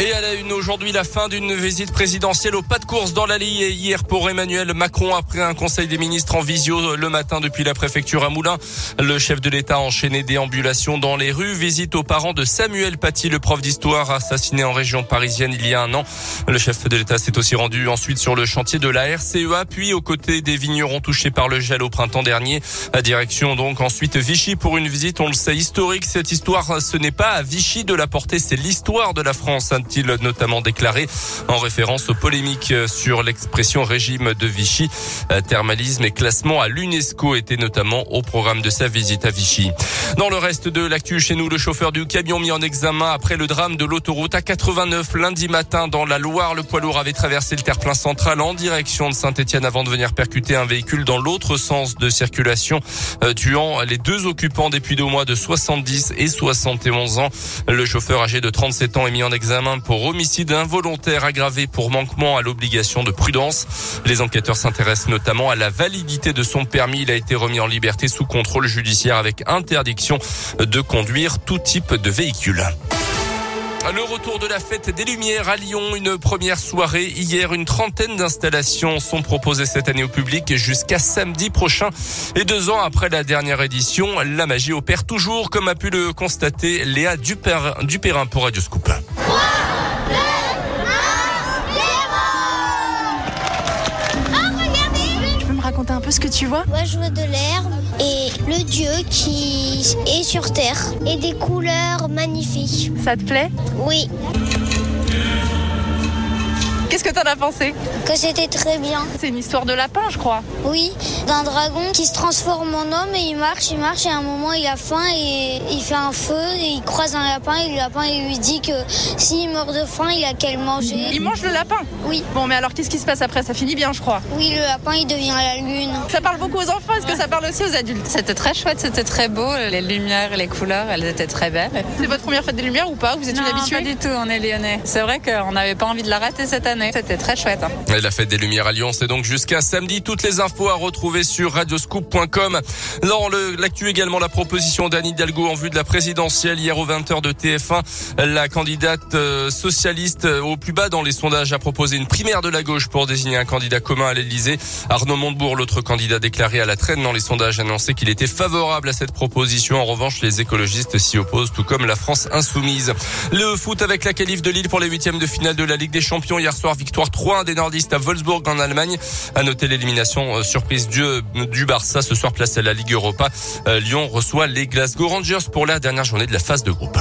Et à la une aujourd'hui, la fin d'une visite présidentielle au pas de course dans l'Allier hier pour Emmanuel Macron après un conseil des ministres en visio le matin depuis la préfecture à Moulins. Le chef de l'État a enchaîné déambulation dans les rues. Visite aux parents de Samuel Paty, le prof d'histoire assassiné en région parisienne il y a un an. Le chef de l'État s'est aussi rendu ensuite sur le chantier de la RCEA, puis aux côtés des vignerons touchés par le gel au printemps dernier. À direction donc ensuite Vichy pour une visite, on le sait, historique. Cette histoire, ce n'est pas à Vichy de la porter, c'est l'histoire de la France il notamment déclaré en référence aux polémiques sur l'expression régime de Vichy. Euh, thermalisme et classement à l'UNESCO étaient notamment au programme de sa visite à Vichy. Dans le reste de l'actu chez nous, le chauffeur du camion mis en examen après le drame de l'autoroute A89 lundi matin dans la Loire. Le poids lourd avait traversé le terre-plein central en direction de Saint-Etienne avant de venir percuter un véhicule dans l'autre sens de circulation, euh, tuant les deux occupants depuis deux mois de 70 et 71 ans. Le chauffeur âgé de 37 ans est mis en examen pour homicide involontaire aggravé pour manquement à l'obligation de prudence. Les enquêteurs s'intéressent notamment à la validité de son permis. Il a été remis en liberté sous contrôle judiciaire avec interdiction de conduire tout type de véhicule. Le retour de la fête des Lumières à Lyon, une première soirée. Hier, une trentaine d'installations sont proposées cette année au public jusqu'à samedi prochain. Et deux ans après la dernière édition, la magie opère toujours, comme a pu le constater Léa Dupérin pour Radio Scoop. Raconter un peu ce que tu vois Moi, je vois de l'herbe et le dieu qui est sur terre et des couleurs magnifiques. Ça te plaît? Oui. Qu'est-ce que t'en as pensé Que c'était très bien. C'est une histoire de lapin, je crois. Oui, d'un dragon qui se transforme en homme et il marche, il marche et à un moment il a faim et il fait un feu et il croise un lapin et le lapin il lui dit que s'il meurt de faim, il a qu'à le manger. Il mange le lapin Oui. Bon, mais alors qu'est-ce qui se passe après? Ça finit bien, je crois. Oui, le lapin il devient la lune. Ça parle beaucoup aux enfants, est-ce que ça parle aussi aux adultes? C'était très chouette, c'était très beau, les lumières les couleurs, elles étaient très belles. C'est votre première fête des lumières ou pas? Vous êtes non, une habituée? Pas du tout, on est lyonnais. C'est vrai qu'on n'avait pas envie de la rater cette année. C'était très chouette. Et la fête des Lumières à Lyon, c'est donc jusqu'à samedi. Toutes les infos à retrouver sur radioscoop.com. Dans l'actu également, la proposition d'Anne Hidalgo en vue de la présidentielle hier au 20h de TF1. La candidate euh, socialiste euh, au plus bas dans les sondages a proposé une primaire de la gauche pour désigner un candidat commun à l'Elysée. Arnaud Montebourg, l'autre candidat déclaré à la traîne dans les sondages, a annoncé qu'il était favorable à cette proposition. En revanche, les écologistes s'y opposent, tout comme la France insoumise. Le foot avec la qualif de Lille pour les huitièmes de finale de la Ligue des Champions. Hier soir, victoire 3 des nordistes à Wolfsburg en Allemagne. À noter l'élimination euh, surprise du, du Barça ce soir placé à la Ligue Europa. Euh, Lyon reçoit les Glasgow Rangers pour la dernière journée de la phase de groupe.